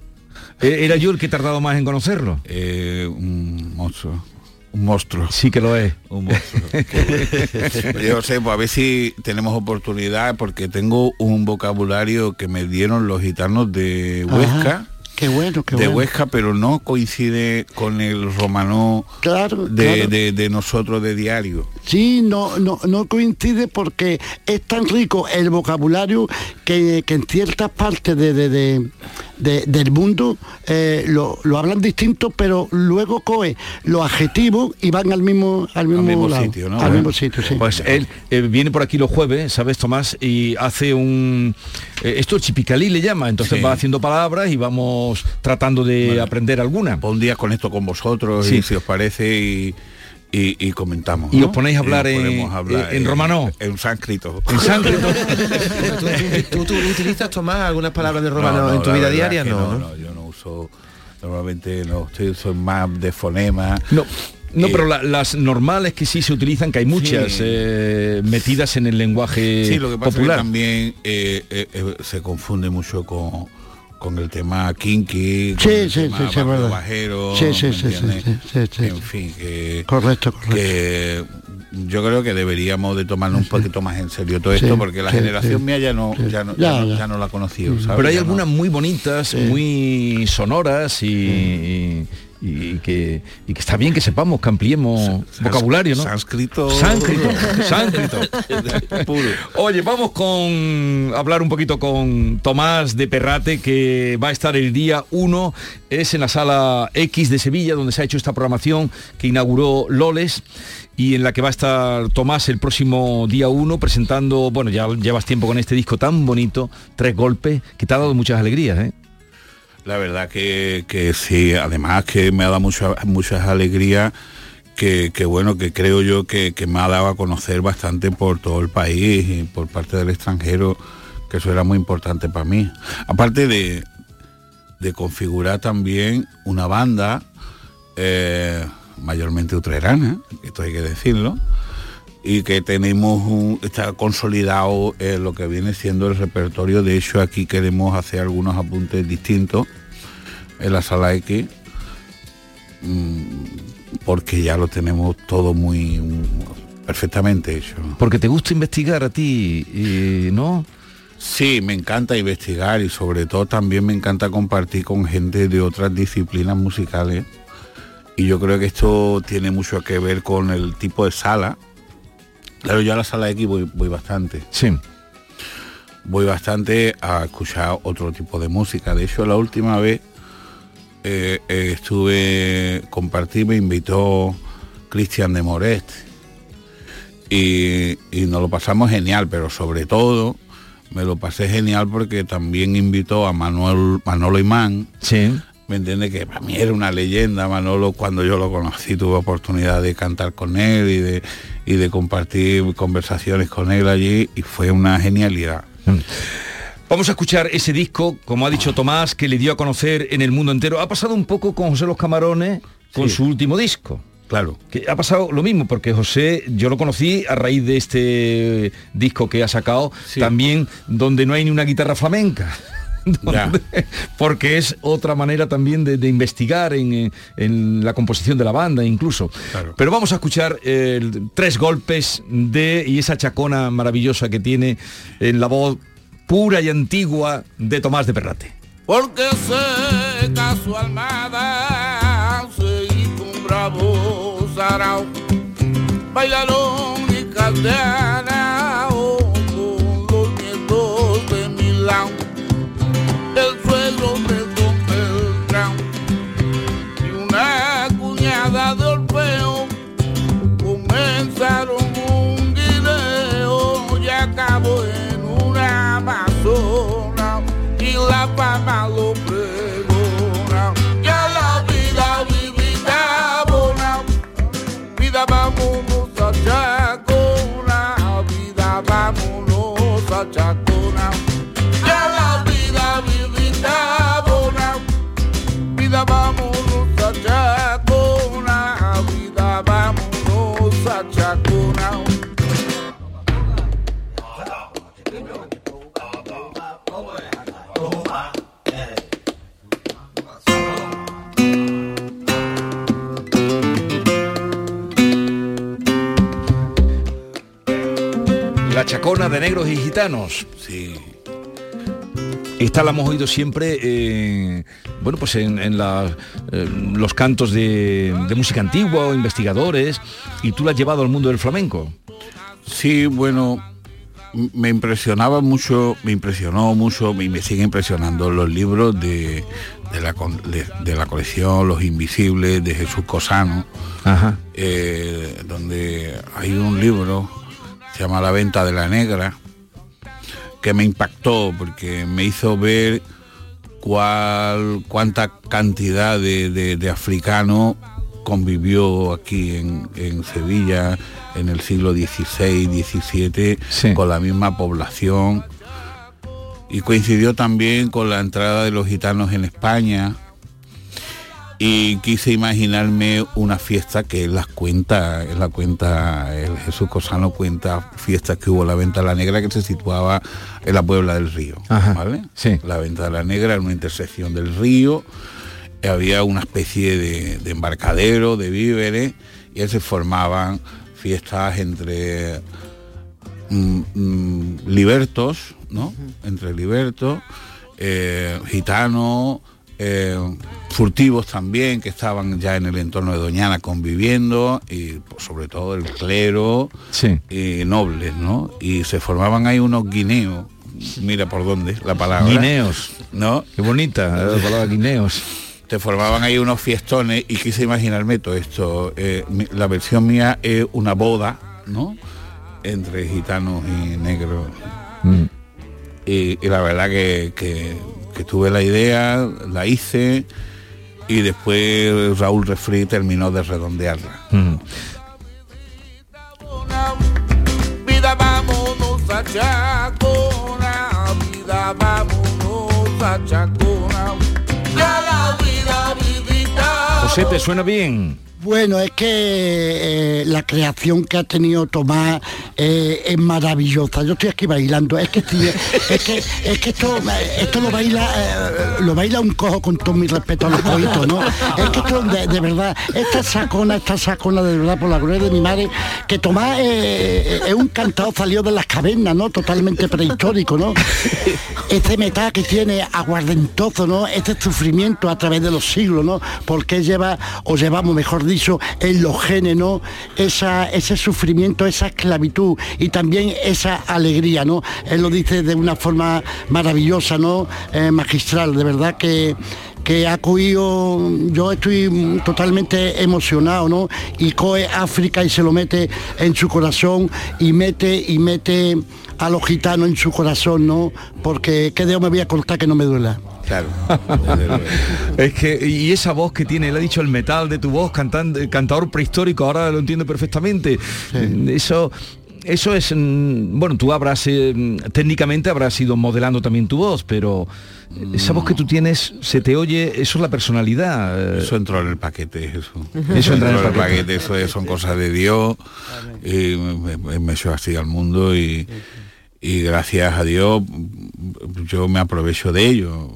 Eh, ¿Era yo el que he tardado más en conocerlo? Eh, un monstruo. Un monstruo. Sí que lo es. Un monstruo. Yo sé, pues a ver si tenemos oportunidad, porque tengo un vocabulario que me dieron los gitanos de Huesca. Ajá, Qué bueno, qué de bueno. Huesca, pero no coincide con el romano Claro, de, claro. de- de nosotros de diario. Sí, no, no, no coincide porque es tan rico el vocabulario que, que en ciertas partes de, de- de- de- del mundo eh, lo, lo hablan distinto, pero luego coge los adjetivos y van al mismo, al mismo, mismo lado, sitio, ¿no? Al Bueno. mismo sitio, sí. Pues él eh, viene por aquí los jueves, ¿sabes, Tomás? Y hace un... eh, esto el chipicalí le llama, entonces Sí. va haciendo palabras y vamos tratando de aprender alguna. Un día conecto con vosotros Sí. y si os parece y, y, comentamos. Y os ponéis a hablar, en, en, romano. En sánscrito. En sánscrito. ¿Tú, tú, utilizas, Tomás, algunas palabras de romano en tu vida diaria? No, no, yo no uso, normalmente no, estoy, soy más de fonema. No. No, pero las normales que sí se utilizan, que hay muchas eh, metidas en el lenguaje sí, lo que pasa popular. Es que también eh, eh, se confunde mucho con, con el tema kinky, sí, el sí, tema sí, sí, bajero, sí, sí, sí, sí, en fin, que, correcto, correcto. Que yo creo que deberíamos de tomarlo un poquito más en serio todo esto, porque la generación mía ya no, ya no, ya, no, la ha conocido. Pero hay algunas muy bonitas, muy sonoras y y que, y que está bien que sepamos, que ampliemos vocabulario, ¿no? Sánscrito. Sánscrito. sánscrito. Oye, vamos con hablar un poquito con Tomás de Perrate, que va a estar el día 1, es en la sala X de Sevilla, donde se ha hecho esta programación que inauguró Loles y en la que va a estar Tomás el próximo día 1 presentando, bueno, ya llevas tiempo con este disco tan bonito, tres golpes, que te ha dado muchas alegrías, ¿eh? La verdad que, que sí, además que me ha dado muchas alegrías que, bueno, que creo yo que, me ha dado a conocer bastante por todo el país y por parte del extranjero, que eso era muy importante para mí. Aparte de, de configurar también una banda eh, mayormente utrerana, esto hay que decirlo, y que tenemos un, está consolidado en lo que viene siendo el repertorio. De hecho, aquí queremos hacer algunos apuntes distintos en la sala X, mm, porque ya lo tenemos todo muy perfectamente hecho. Porque te gusta investigar a ti, ¿no? Sí, me encanta investigar y sobre todo también me encanta compartir con gente de otras disciplinas musicales. Y yo creo que esto tiene mucho que ver con el tipo de sala Claro, yo a la sala X voy, voy bastante. Sí. Voy bastante a escuchar otro tipo de música. De hecho, la última vez eh, eh, estuve, compartí, me invitó Cristian de Morest. Y, y, nos lo pasamos genial, pero sobre todo me lo pasé genial porque también invitó a Manuel Manolo Imán. Sí. ¿Me entiende? Que para mí era una leyenda, Manolo, cuando yo lo conocí tuve oportunidad de cantar con él y de, y de compartir conversaciones con él allí y fue una genialidad. Mm. Vamos a escuchar ese disco, como ha dicho Tomás, que le dio a conocer en el mundo entero. Ha pasado un poco con José Los Camarones con su último disco. Claro. Que ha pasado lo mismo, porque José, yo lo conocí a raíz de este disco que ha sacado, también donde no hay ni una guitarra flamenca. porque es otra manera también de, investigar en, la composición de la banda incluso. Pero vamos a escuchar tres golpes de y esa chacona maravillosa que tiene en la voz pura y antigua de Tomás de Perrate. Porque seca su almada, se hizo un bravo sarao, bailaron y caldeana, acabó De negros y gitanos. Sí. Esta la hemos oído siempre, eh, bueno, pues en, eh, los cantos de, música antigua o investigadores, y tú la has llevado al mundo del flamenco. Sí, bueno, me impresionaba mucho, me impresionó mucho y me sigue impresionando los libros de, la, de, la, colección Los Invisibles de Jesús Cosano, eh, donde hay un libro, se llama La Venta de la Negra, que me impactó porque me hizo ver cuál, cuánta cantidad de, africanos convivió aquí en, en Sevilla en el siglo XVI, XVII con la misma población. Y coincidió también con la entrada de los gitanos en España y quise imaginarme una fiesta que él las cuenta, él la cuenta, el Jesús Cosano cuenta fiestas que hubo la venta de la negra que se situaba en la Puebla del Río, ¿vale? Sí. La venta de la negra en una intersección del río, había una especie de, de embarcadero, de víveres, y ahí se formaban fiestas entre mm, mm, libertos, ¿no? Entre libertos, eh, gitanos, eh, furtivos también, que estaban ya en el entorno de Doñana conviviendo, y pues, sobre todo el clero y nobles, ¿no? Y se formaban ahí unos guineos, mira por dónde la palabra. Guineos. ¿No? Qué bonita la palabra guineos. Te formaban ahí unos fiestones y quise imaginarme todo esto. Eh, la versión mía es una boda, ¿no? Entre gitanos y negros. Mm. Y, y la verdad que, que- que tuve la idea, la hice y después Raúl Refri terminó de redondearla. Mm. José, ¿te suena bien? Bueno, es que eh, la creación que ha tenido Tomás eh, es maravillosa. Yo estoy aquí bailando. Es que, esto, lo baila eh, lo baila un cojo con todo mi respeto a los coitos, ¿no? Es que esto de, de verdad, esta sacona, esta sacona de verdad por la gloria de mi madre, que Tomás es un cantado salió de las cavernas, ¿no? Totalmente prehistórico, ¿no? Este metal que tiene aguardentoso, ¿no? Este sufrimiento a través de los siglos, ¿no? Porque lleva, o llevamos, mejor dicho, en los genes. Esa, ese sufrimiento, esa esclavitud y también esa alegría, ¿no? Él lo dice de una forma maravillosa, ¿no? Eh, magistral, de verdad que que ha cogido, yo estoy totalmente emocionado, ¿no? Y coge África y se lo mete en su corazón y mete y mete a los gitanos en su corazón, ¿no? Porque qué dedo me voy a cortar que no me duela. Claro. Es que, y esa voz que tiene, él ha dicho el metal de tu voz, cantando, cantador prehistórico, ahora lo entiendo perfectamente. Eso. Eso es, mm, bueno, tú habrás, eh, técnicamente habrás ido modelando también tu voz, pero esa voz que tú tienes, se te oye, eso es la personalidad. Eso entró en el paquete, eso. Eso entra en el paquete. eso es- son cosas de Dios. Y me, me, me echó así al mundo y, y gracias a Dios yo me aprovecho de ello.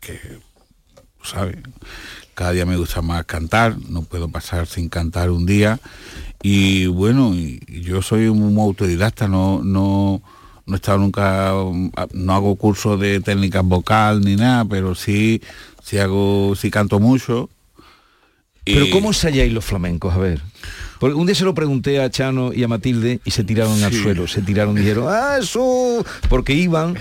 Que, ¿sabes? Cada día me gusta más cantar, no puedo pasar sin cantar un día. Y bueno, yo soy un autodidacta, no, no, no he estado nunca, no hago cursos de técnicas vocal ni nada, pero sí, sí hago, sí canto mucho. Pero Y- ¿cómo ensayáis los flamencos? A ver. Porque un día se lo pregunté a Chano y a Matilde y se tiraron al suelo, se tiraron y dijeron, ah, eso, porque iban,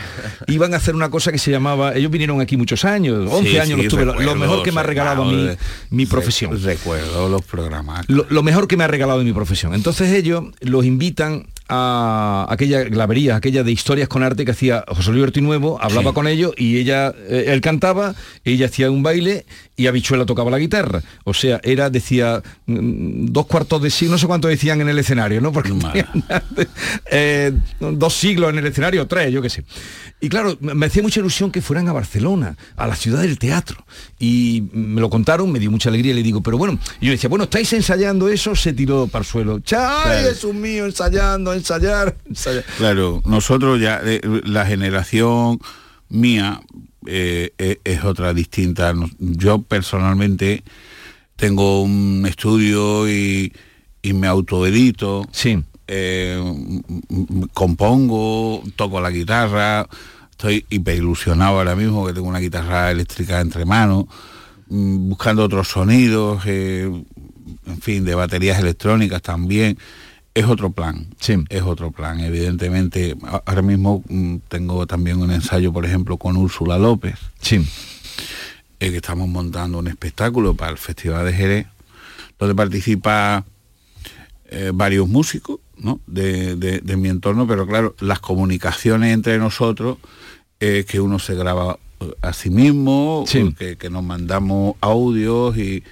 iban a hacer una cosa que se llamaba, ellos vinieron aquí muchos años, 11 Sí, años sí, los tuve, lo- mejor que me ha regalado recuerdo, mi profesión. Recuerdo los programas. Lo, lo mejor que me ha regalado de mi profesión. Entonces ellos los invitan a aquella glavería, aquella de historias con arte que hacía José Luis Nuevo, hablaba con ellos y ella, eh, él cantaba, ella hacía un baile y Habichuela tocaba la guitarra. O sea, era, decía, mm, dos cuartos de siglo, no sé cuánto decían en el escenario, ¿no? Porque eh, dos siglos en el escenario, tres, yo qué sé. Y claro, me hacía mucha ilusión que fueran a Barcelona, a la ciudad del teatro. Y me lo contaron, me dio mucha alegría le digo, pero bueno, y yo decía, bueno, ¿estáis ensayando eso? Se tiró para el suelo. ¡Ay, Claro. Jesús mío, ensayando, ensayar, ensayar! Claro, nosotros ya, eh, la generación mía eh, eh, es otra distinta. Yo personalmente tengo un estudio y, y me autoedito. Sí. eh, compongo, toco la guitarra, estoy hiper ilusionado ahora mismo que tengo una guitarra eléctrica entre manos, mm, buscando otros sonidos, eh, en fin, de baterías electrónicas también. Es otro plan, es otro plan, evidentemente. Ahora mismo mm, tengo también un ensayo, por ejemplo, con Úrsula López. Sí. que estamos montando un espectáculo para el Festival de Jerez, donde participa eh, varios músicos ¿no? de, de- de mi entorno, pero claro, las comunicaciones entre nosotros, eh, que uno se graba eh, a sí mismo, que, que nos mandamos audios y,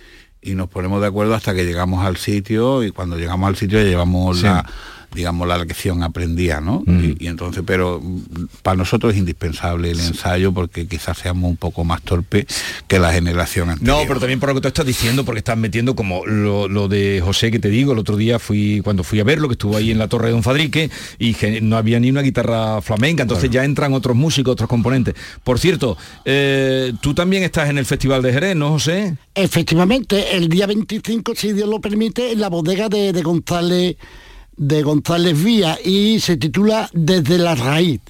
y nos ponemos de acuerdo hasta que llegamos al sitio y cuando llegamos al sitio ya llevamos la digamos la lección aprendida no y, y entonces pero mm, para nosotros es indispensable el ensayo porque quizás seamos un poco más torpes que la generación anterior. No, pero también por lo que tú estás diciendo, porque estás metiendo como lo, lo de José que te digo, el otro día fui, cuando fui a verlo, que estuvo ahí en la Torre de Don Fadrique, y no había ni una guitarra flamenca, entonces ya entran otros músicos, otros componentes. Por cierto, eh, tú también estás en el Festival de Jerez, ¿no, José? Efectivamente, el día 25, si Dios lo permite, en la bodega de, de González de González Vía y se titula Desde la raíz.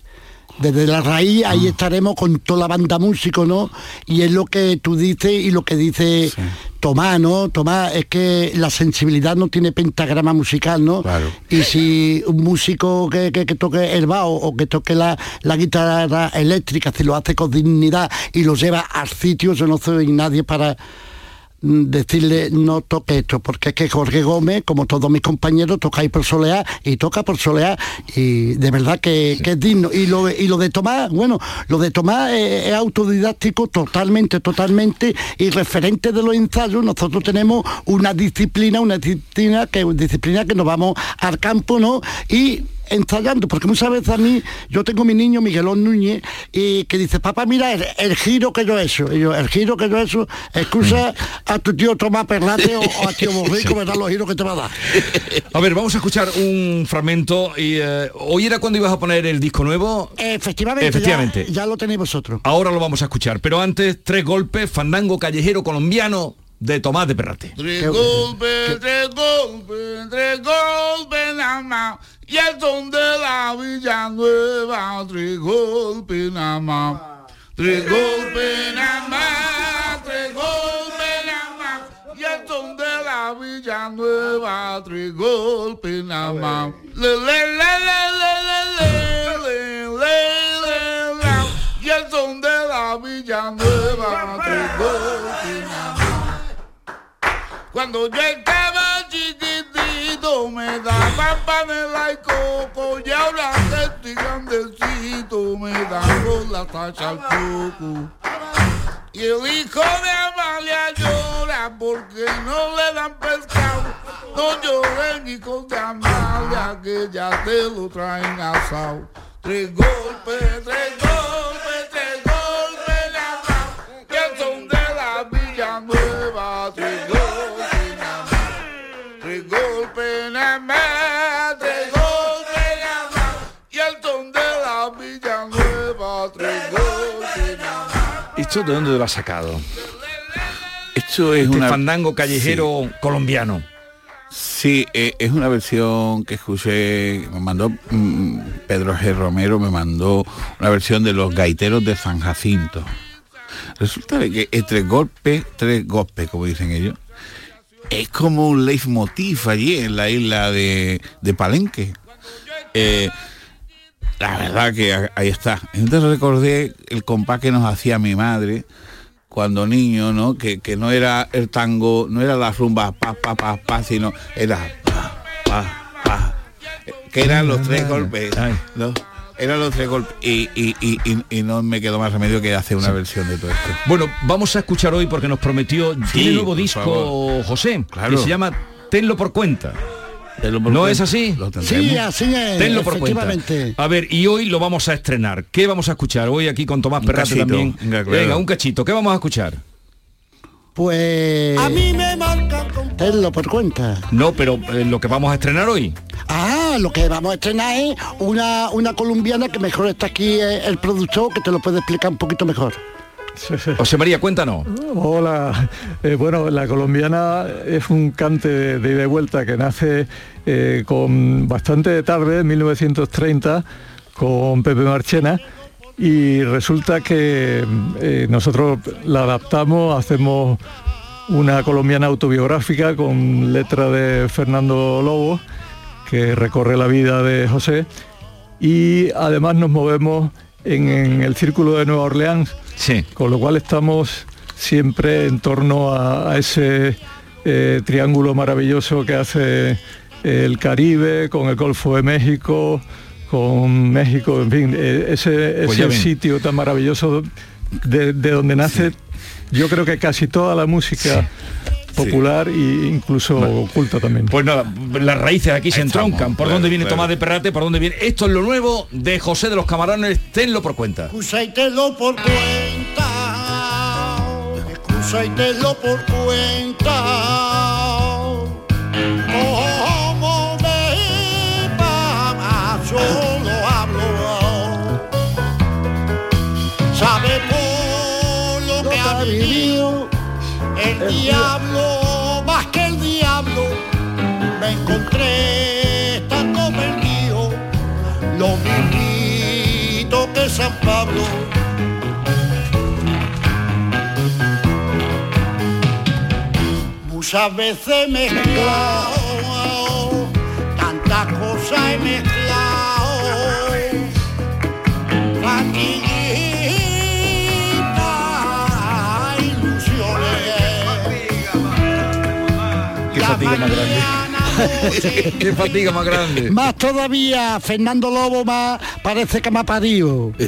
Desde la raíz ahí estaremos con toda la banda músico, ¿no? Y es lo que tú dices y lo que dice Tomás, ¿no? Tomás, es que la sensibilidad no tiene pentagrama musical, ¿no? Y si un músico que, que- que toque el bajo o que toque la, la guitarra eléctrica, si lo hace con dignidad y lo lleva al sitio, yo no soy nadie para decirle no toque esto, porque es que Jorge Gómez, como todos mis compañeros, tocáis por solear y toca por solear y de verdad que, que es digno. Y lo, y lo de Tomás, bueno, lo de Tomás es, es autodidáctico totalmente, totalmente y referente de los ensayos, nosotros tenemos una disciplina, una disciplina que, disciplina que nos vamos al campo, ¿no? Y ensayando, porque muchas veces a mí, yo tengo mi niño Miguelón Núñez, y que dice, papá, mira el, el giro que yo he hecho. Y yo, el giro que yo he hecho, excusa a tu tío Tomás Perlate o, o a tío Borrico, me dan los giros que te va a dar. A ver, vamos a escuchar un fragmento. Y, eh, ¿Hoy era cuando ibas a poner el disco nuevo? Efectivamente, Efectivamente. Ya, ya lo tenéis vosotros. Ahora lo vamos a escuchar, pero antes, tres golpes, fandango callejero colombiano de Tomás de Perrate. Tres golpes, tres golpes, tres golpes nada más. Y el son de la Villanueva, tres golpes nada más. Tres golpes nada más, tres golpes nada más. Y el son de la Villanueva, tres golpes nada más. Le, le, le, le, le, le, le, le, le. Y el son de la Villanueva, tres golpes nada más. Cuando yo estaba chiquitito me daban panela y coco y ahora que estoy grandecito me dan con la tacha al coco. Y el hijo de Amalia llora porque no le dan pescado. No lloren hijos de Amalia que ya te lo traen asado. Tres golpes, tres golpes, ¿Esto de dónde lo has sacado? Esto es Este una fandango callejero colombiano. Sí, eh, es una versión que escuché, me mandó mm, Pedro G. Romero, me mandó una versión de los gaiteros de San Jacinto. Resulta que entre golpes, tres golpes, como dicen ellos, es como un leitmotiv allí en la isla de, de Palenque. Eh, la verdad que ahí está. Entonces recordé el compás que nos hacía mi madre cuando niño, ¿no? Que, que no era el tango, no era la rumba pa pa pa pa, sino era pa pa pa. Que eran los tres golpes. ¿no? Eran los tres golpes. Y, y, y, y- no me quedó más remedio que hacer una versión de todo esto. Bueno, vamos a escuchar hoy porque nos prometió, tiene nuevo disco favor. José, Claro. que se llama Tenlo por cuenta. ¿No cuenta. es así? Lo. Sí, así es, Tenlo por cuenta. efectivamente. A ver, y hoy lo vamos a estrenar. ¿Qué vamos a escuchar? Hoy aquí con Tomás cachito, también. venga, claro. Venga, un cachito. ¿Qué vamos a escuchar? Pues... A mí me marcan con Tenlo por cuenta. No, pero eh, lo que vamos a estrenar hoy. Ah, lo que vamos a estrenar es una, una colombiana que mejor está aquí eh, el productor, que te lo puede explicar un poquito mejor. José María, cuéntanos. Hola, Eh, bueno, la colombiana es un cante de, ida y vuelta que nace eh, con bastante tarde, en 1930, con Pepe Marchena, y resulta que eh, nosotros la adaptamos, hacemos una colombiana autobiográfica con letra de Fernando Lobo, que recorre la vida de José, y además nos movemos en el círculo de Nueva Orleans, con lo cual estamos siempre en torno a, a ese eh, triángulo maravilloso que hace el Caribe con el Golfo de México, con México, en fin, eh, ese, Pues sitio tan maravilloso de, de donde nace, yo creo que casi toda la música popular e incluso oculta también. Pues nada, las raíces aquí se entroncan. ¿Por claro, dónde viene claro. Tomás de Perrate? ¿Por dónde viene? Esto es lo nuevo de José de los Camarones, tenlo por cuenta. Excusa y tenlo por cuenta. Excusa y tenlo por cuenta. Como me va, solo hablo. Sabe por lo que ha vivido el diablo, Encontré estando perdido, lo mismito que San Pablo. Muchas veces me he mezclado, tantas cosas he mezclado. Fatiguita, ilusiones. Qué fatiga más grande. Qué fatiga más grande. Más todavía, Fernando Lobo más parece que me ha parido.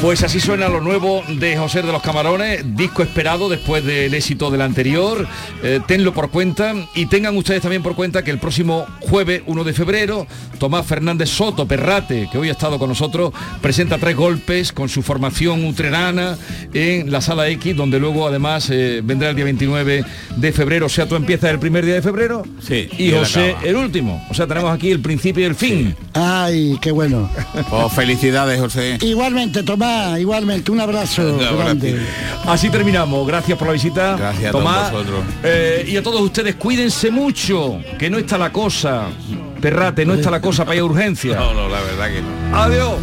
Pues así suena lo nuevo de José de los Camarones, disco esperado después del éxito del anterior. Eh, tenlo por cuenta y tengan ustedes también por cuenta que el próximo jueves 1 de febrero, Tomás Fernández Soto Perrate, que hoy ha estado con nosotros, presenta tres golpes con su formación utrerana en la sala X, donde luego además eh, vendrá el día 29 de febrero. O sea, tú empiezas el primer día de febrero Sí. y José el último. O sea, tenemos aquí el principio y el fin. Ay, qué bueno. Oh, felicidades, José. Igualmente, Tomás, igualmente, un abrazo grande. Así terminamos. Gracias por la visita. Gracias a Tomás. todos vosotros. Eh, y a todos ustedes, cuídense mucho, que no está la cosa. Perrate, no está la cosa para ir a urgencia. No, no, la verdad que no. Adiós.